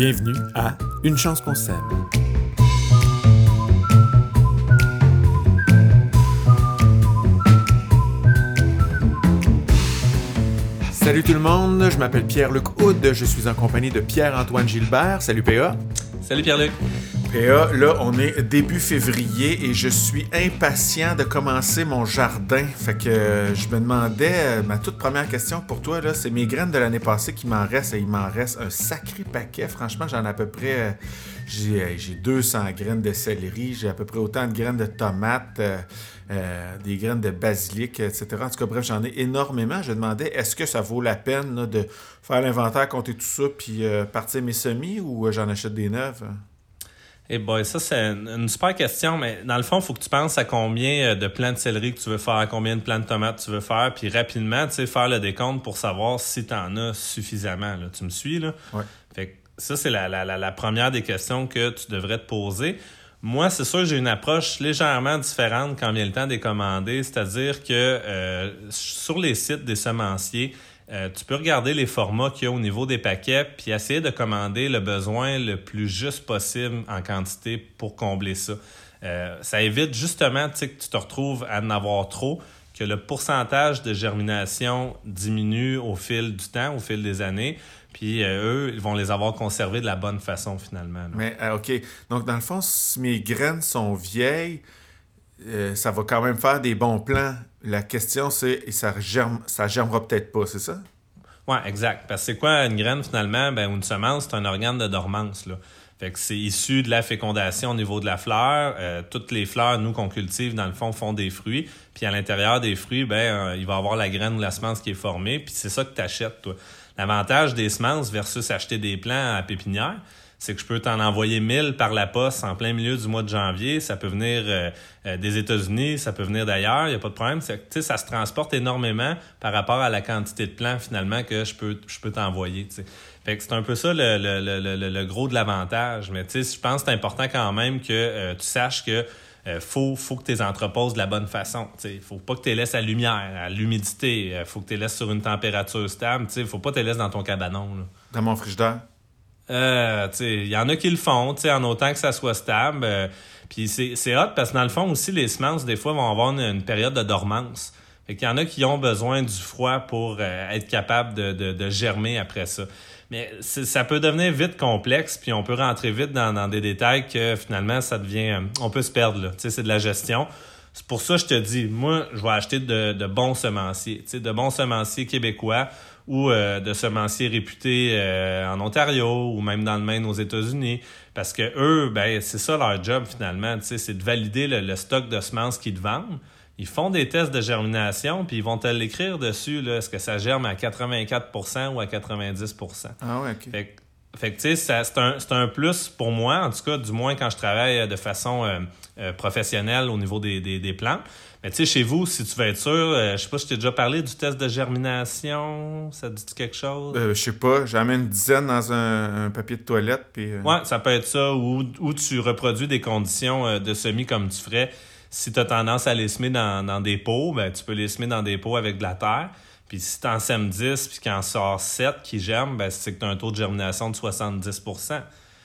Bienvenue à Une chance qu'on s'aime. Salut tout le monde, je m'appelle Pierre-Luc Houd, je suis en compagnie de Pierre-Antoine Gilbert. Salut PA. Salut Pierre-Luc. PA, là, on est début février et je suis impatient de commencer mon jardin. Fait que euh, je me demandais, euh, ma toute première question pour toi, là, c'est mes graines de l'année passée qui m'en restent et il m'en reste un sacré paquet. Franchement, j'en ai à peu près. euh, j'ai, j'ai 200 graines de céleri, j'ai à peu près autant de graines de tomates, euh, euh, des graines de basilic, etc. En tout cas, bref, j'en ai énormément. Je me demandais, est-ce que ça vaut la peine de faire l'inventaire, compter tout ça, puis euh, partir mes semis ou euh, j'en achète des neuves? Eh boy, ça c'est une, une super question, mais dans le fond, il faut que tu penses à combien euh, de plants de céleri que tu veux faire, combien de plants de tomates tu veux faire, puis rapidement, tu sais, faire le décompte pour savoir si tu en as suffisamment. Là. Tu me suis, là? Ouais. Fait que ça, c'est la, la, la, la première des questions que tu devrais te poser. Moi, c'est sûr, j'ai une approche légèrement différente quand vient le temps des commander, c'est-à-dire que euh, sur les sites des semenciers, euh, tu peux regarder les formats qu'il y a au niveau des paquets, puis essayer de commander le besoin le plus juste possible en quantité pour combler ça. Euh, ça évite justement que tu te retrouves à en avoir trop, que le pourcentage de germination diminue au fil du temps, au fil des années, puis euh, eux, ils vont les avoir conservés de la bonne façon finalement. Mais, OK. Donc, dans le fond, si mes graines sont vieilles, euh, ça va quand même faire des bons plants. La question, c'est, ça, germe, ça germera peut-être pas, c'est ça? Ouais, exact. Parce que c'est quoi une graine finalement? Ben, une semence, c'est un organe de dormance. Là. Fait que c'est issu de la fécondation au niveau de la fleur. Euh, toutes les fleurs, nous, qu'on cultive, dans le fond, font des fruits. Puis à l'intérieur des fruits, ben, euh, il va y avoir la graine ou la semence qui est formée. Puis c'est ça que tu achètes, toi. L'avantage des semences versus acheter des plants à pépinière, c'est que je peux t'en envoyer 1000 par la poste en plein milieu du mois de janvier. Ça peut venir euh, euh, des États-Unis, ça peut venir d'ailleurs, il n'y a pas de problème. C'est que, tu ça se transporte énormément par rapport à la quantité de plants finalement que je peux, je peux t'envoyer. tu. Fait que c'est un peu ça le, gros de l'avantage. Mais tu je pense que c'est important quand même que euh, tu saches que faut, faut que tu les entreposes de la bonne façon. Il faut pas que tu les laisses à lumière, à l'humidité. Il faut que tu les laisses sur une température stable. Il faut pas te les laisses dans ton cabanon. Là. Dans mon frigidaire? Euh, il y en a qui le font, en autant que ça soit stable. Euh, Puis c'est hot parce que dans le fond aussi, les semences, des fois, vont avoir une, période de dormance. Fait qu'il y en a qui ont besoin du froid pour euh, être capable de, de, de germer après ça. Mais ça peut devenir vite complexe, puis on peut rentrer vite dans, dans des détails que finalement, ça devient... euh, on peut se perdre, là. C'est de la gestion. C'est pour ça que je te dis, moi, je vais acheter de, de bons semenciers, de bons semenciers québécois ou euh, de semenciers réputés euh, en Ontario ou même dans le Maine aux États-Unis. Parce que eux, ben, c'est ça leur job finalement, c'est de valider le, le stock de semences qu'ils te vendent. Ils font des tests de germination, puis ils vont te l'écrire dessus, est-ce que ça germe à 84% ou à 90% Ah ouais, OK. fait que, fait que, tu sais, c'est un, c'est un plus pour moi, en tout cas, du moins quand je travaille euh, de façon euh, euh, professionnelle au niveau des, des, des plantes. Mais tu sais, chez vous, si tu veux être sûr, euh, je sais pas, je t'ai déjà parlé du test de germination, ça te dit quelque chose? Je sais pas, j'en mets une dizaine dans un, un papier de toilette, puis... Ouais, ça peut être ça, ou, ou tu reproduis des conditions de semis comme tu ferais. Si tu as tendance à les semer dans, dans des pots, ben, tu peux les semer dans des pots avec de la terre. Puis si tu en sèmes 10 puis qu'il en sort 7 qui germent, ben, c'est que tu as un taux de germination de 70%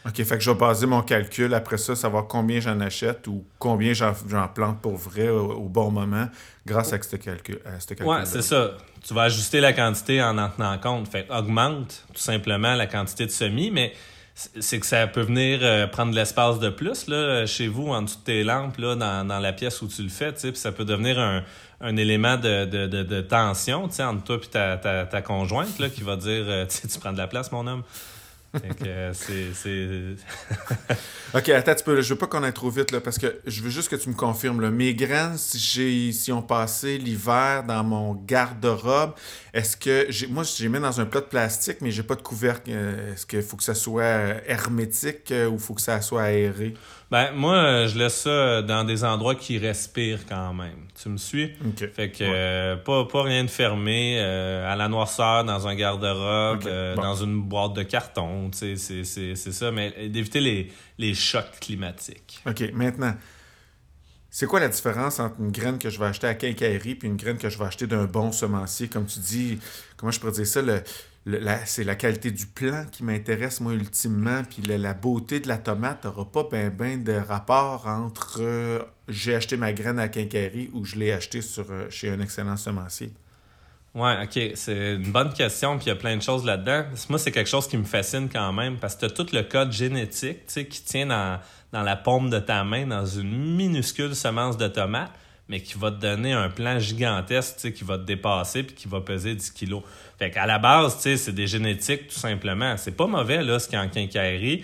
OK, fait que je vais baser mon calcul après ça, savoir combien j'en achète ou combien j'en j'en plante pour vrai au, au bon moment grâce à ce calcul. À ce calcul Ouais, c'est ça. Tu vas ajuster la quantité en en tenant compte. Fait augmente tout simplement la quantité de semis, mais c'est que ça peut venir euh, prendre de l'espace de plus là, chez vous, en dessous de tes lampes, là, dans, dans la pièce où tu le fais, puis ça peut devenir un, un élément de, de, de, de tension entre toi et ta, ta, ta conjointe là, qui va dire euh, tu prends de la place, mon homme. Euh, c'est. OK, attends un petit peu, là, je veux pas qu'on aille trop vite, là, parce que je veux juste que tu me confirmes. Mes graines, si, si ont passé l'hiver dans mon garde-robe, est-ce que... Moi, je les dans un plat de plastique, mais j'ai pas de couvercle. Euh, Est-ce qu'il faut que ça soit euh, hermétique euh, ou faut que ça soit aéré? Ben, moi, euh, je laisse ça dans des endroits qui respirent quand même. Tu me suis? Fait que Ouais. euh, pas, pas rien de fermé, euh, à la noirceur, dans un garde-robe, euh, bon. dans une boîte de carton, tu sais, c'est- c'est c'est ça, mais d'éviter les, les chocs climatiques. OK, maintenant, c'est quoi la différence entre une graine que je vais acheter à quincaillerie puis une graine que je vais acheter d'un bon semencier? Comme tu dis, comment je pourrais dire ça? Le, c'est la qualité du plant qui m'intéresse, moi, ultimement. Puis la, beauté de la tomate n'aura pas ben, ben de rapport entre euh, j'ai acheté ma graine à Quincaillerie ou je l'ai acheté sur, euh, chez un excellent semencier. Ouais, OK. C'est une bonne question, puis il y a plein de choses là-dedans. Moi, c'est quelque chose qui me fascine quand même, parce que tu tout le code génétique qui tient dans, dans la paume de ta main, dans une minuscule semence de tomate mais qui va te donner un plan gigantesque, qui va te dépasser puis qui va peser 10 kilos. Fait qu'à la base, c'est des génétiques tout simplement. C'est pas mauvais là, ce qui est en quincaillerie.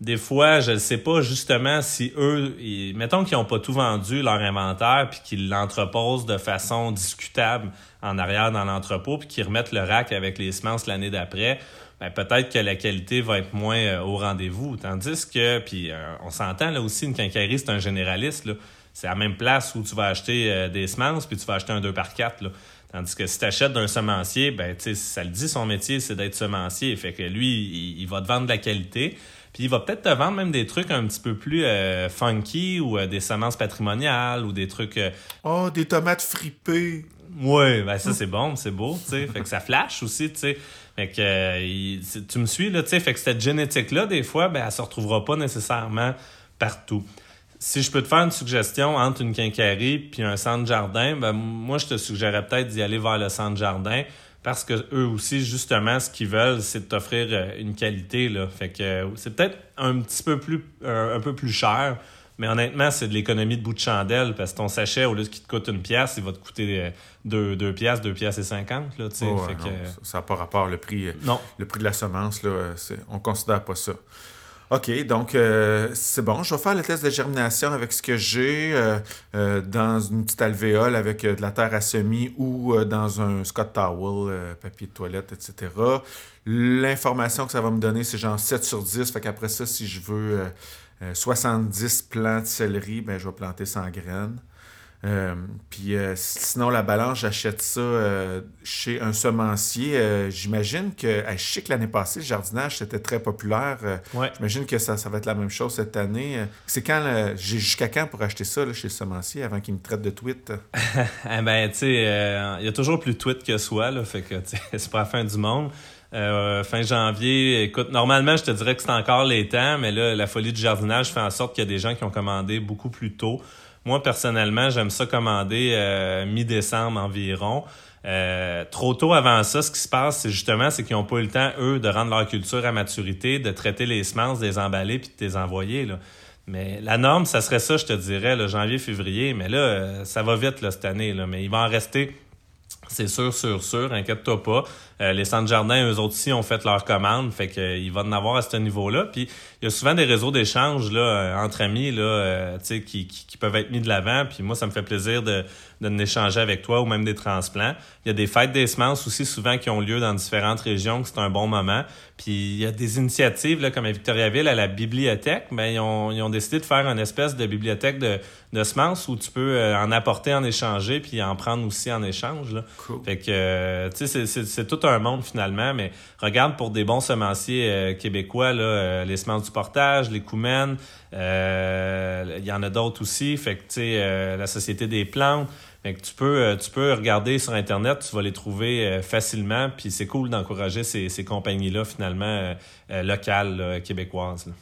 Des fois, je ne sais pas justement si eux, mettons qu'ils n'ont pas tout vendu leur inventaire puis qu'ils l'entreposent de façon discutable en arrière dans l'entrepôt puis qu'ils remettent le rack avec les semences l'année d'après. Ben, peut-être que la qualité va être moins euh, au rendez-vous. Tandis que, puis euh, on s'entend là aussi, une quincaillerie, c'est un généraliste. Là c'est la même place où tu vas acheter euh, des semences, puis tu vas acheter un 2 par 4 Tandis que si tu achètes d'un semencier, ben, ça le dit, son métier, c'est d'être semencier. Fait que lui, il, va te vendre de la qualité. Puis il va peut-être te vendre même des trucs un petit peu plus euh, funky ou euh, des semences patrimoniales ou des trucs. Oh, des tomates fripées. Oui, ben ça c'est bon, c'est beau, tu sais. fait que ça flash aussi, tu sais. Fait que tu me suis, là, tu sais. Fait que cette génétique-là, des fois, ben, elle se retrouvera pas nécessairement partout si je peux te faire une suggestion entre une quincaillerie puis un centre jardin, ben moi je te suggérerais peut-être d'y aller vers le centre jardin parce que eux aussi justement ce qu'ils veulent c'est de t'offrir euh, une qualité là. Fait que euh, c'est peut-être un petit peu plus euh, un peu plus cher, mais honnêtement c'est de l'économie de bout de chandelle parce que ton sachet au lieu qu'il te coûte une pièce, il va te coûter deux, deux pièces, deux pièces et cinquante là. ça n'a pas rapport le prix. Non. Le prix de la semence là, on considère pas ça. OK, donc euh, c'est bon. Je vais faire le test de germination avec ce que j'ai euh, euh, dans une petite alvéole avec de la terre à semis ou dans un Scott Towel, papier de toilette, etc. L'information que ça va me donner, c'est genre 7 sur 10. Fait qu'après ça, si je veux 70 plants de céleri, ben, je vais planter 100 graines. Euh, puis euh, sinon, la balance, j'achète ça euh, chez un semencier. J'imagine que, je sais que l'année passée, le jardinage, c'était très populaire. J'imagine que ça, ça va être la même chose cette année. C'est quand, j'ai jusqu'à quand pour acheter ça chez le semencier avant qu'il me traite de tweet? eh ben, tu sais, il y a toujours plus de tweets que soi, là, fait que c'est pas la fin du monde. fin janvier, écoute, normalement, je te dirais que c'est encore les temps, mais là, la folie du jardinage fait en sorte qu'il y a des gens qui ont commandé beaucoup plus tôt. Moi, personnellement, j'aime ça commander euh, mi-décembre environ. Euh, trop tôt avant ça, ce qui se passe, c'est justement, c'est qu'ils n'ont pas eu le temps, eux, de rendre leur culture à maturité, de traiter les semences, de les emballer puis de les envoyer. Là. Mais la norme, ça serait ça, je te dirais, le janvier, février. Mais là, euh, ça va vite là, cette année. Là. Mais il va en rester c'est sûr, sûr, sûr, inquiète-toi pas. Euh, les centres jardins, eux autres aussi, ont fait leur commande, fait qu'il euh, va en avoir à ce niveau-là. Puis il y a souvent des réseaux d'échange là euh, entre amis là, qui, qui, qui, peuvent être mis de l'avant. Puis moi, ça me fait plaisir de, de échanger avec toi ou même des transplants. Il y a des fêtes des semences aussi souvent qui ont lieu dans différentes régions, c'est un bon moment. Puis il y a des initiatives là, comme à Victoriaville, à la bibliothèque, mais ils ont, ils ont décidé de faire une espèce de bibliothèque de, de semences où tu peux en apporter, en échanger, puis en prendre aussi en échange. Là. Fait que, tu sais, c'est tout un monde finalement, mais regarde pour des bons semenciers euh, québécois, là, euh, les semences du portage, les Coumènes, euh, il y en a d'autres aussi. Fait que, tu sais, la Société des plantes. Que tu peux, tu peux regarder sur Internet, tu vas les trouver facilement, puis c'est cool d'encourager ces, ces compagnies-là, finalement, locales, québécoises.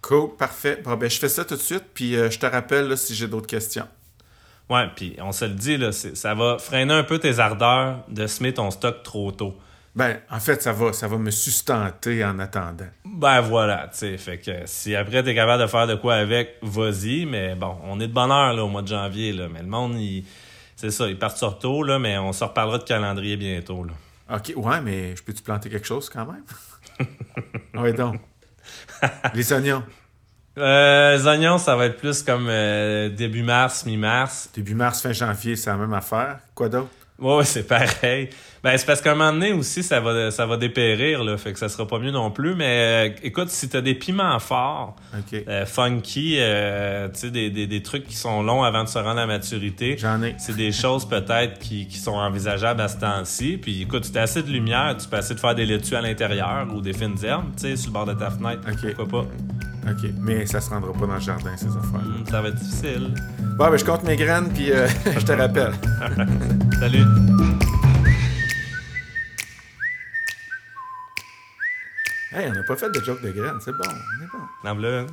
Cool, parfait. Bon, ben, je fais ça tout de suite, puis je te rappelle si j'ai d'autres questions. Ouais, puis on se le dit, là, ça va freiner un peu tes ardeurs de semer ton stock trop tôt. Ben, en fait, ça va, ça va me sustenter en attendant. Ben voilà, tu sais, fait que si après t'es capable de faire de quoi avec, vas-y, mais bon, on est de bonne heure là, au mois de janvier, là, mais le monde, il, c'est ça, il part sur tôt, là, mais on se reparlera de calendrier bientôt, là. OK, ouais, mais je peux-tu planter quelque chose quand même? oui, donc. Les oignons. Euh, les oignons, ça va être plus comme euh, début mars, mi-mars. Début mars, fin janvier, c'est la même affaire. Quoi d'autre? Ouais, c'est pareil. Ben, c'est parce qu'à un moment donné aussi, ça va, ça va dépérir, là. Fait que ça sera pas mieux non plus. Mais euh, écoute, si t'as des piments forts, euh, funky, euh, tu sais, des, des, des, trucs qui sont longs avant de se rendre à maturité. J'en ai. C'est des choses peut-être qui, qui sont envisageables à ce temps-ci. Puis écoute, tu as assez de lumière, tu peux essayer de faire des laitues à l'intérieur ou des fines herbes, tu sais, sur le bord de ta fenêtre. Pourquoi pas? OK. Mais ça se rendra pas dans le jardin, ces affaires. Hmm, ça va être difficile. Bon, ben, je compte mes graines, puis je te rappelle. Salut. Hey, on n'a pas fait de joke de graines, c'est bon, on est bon. Non,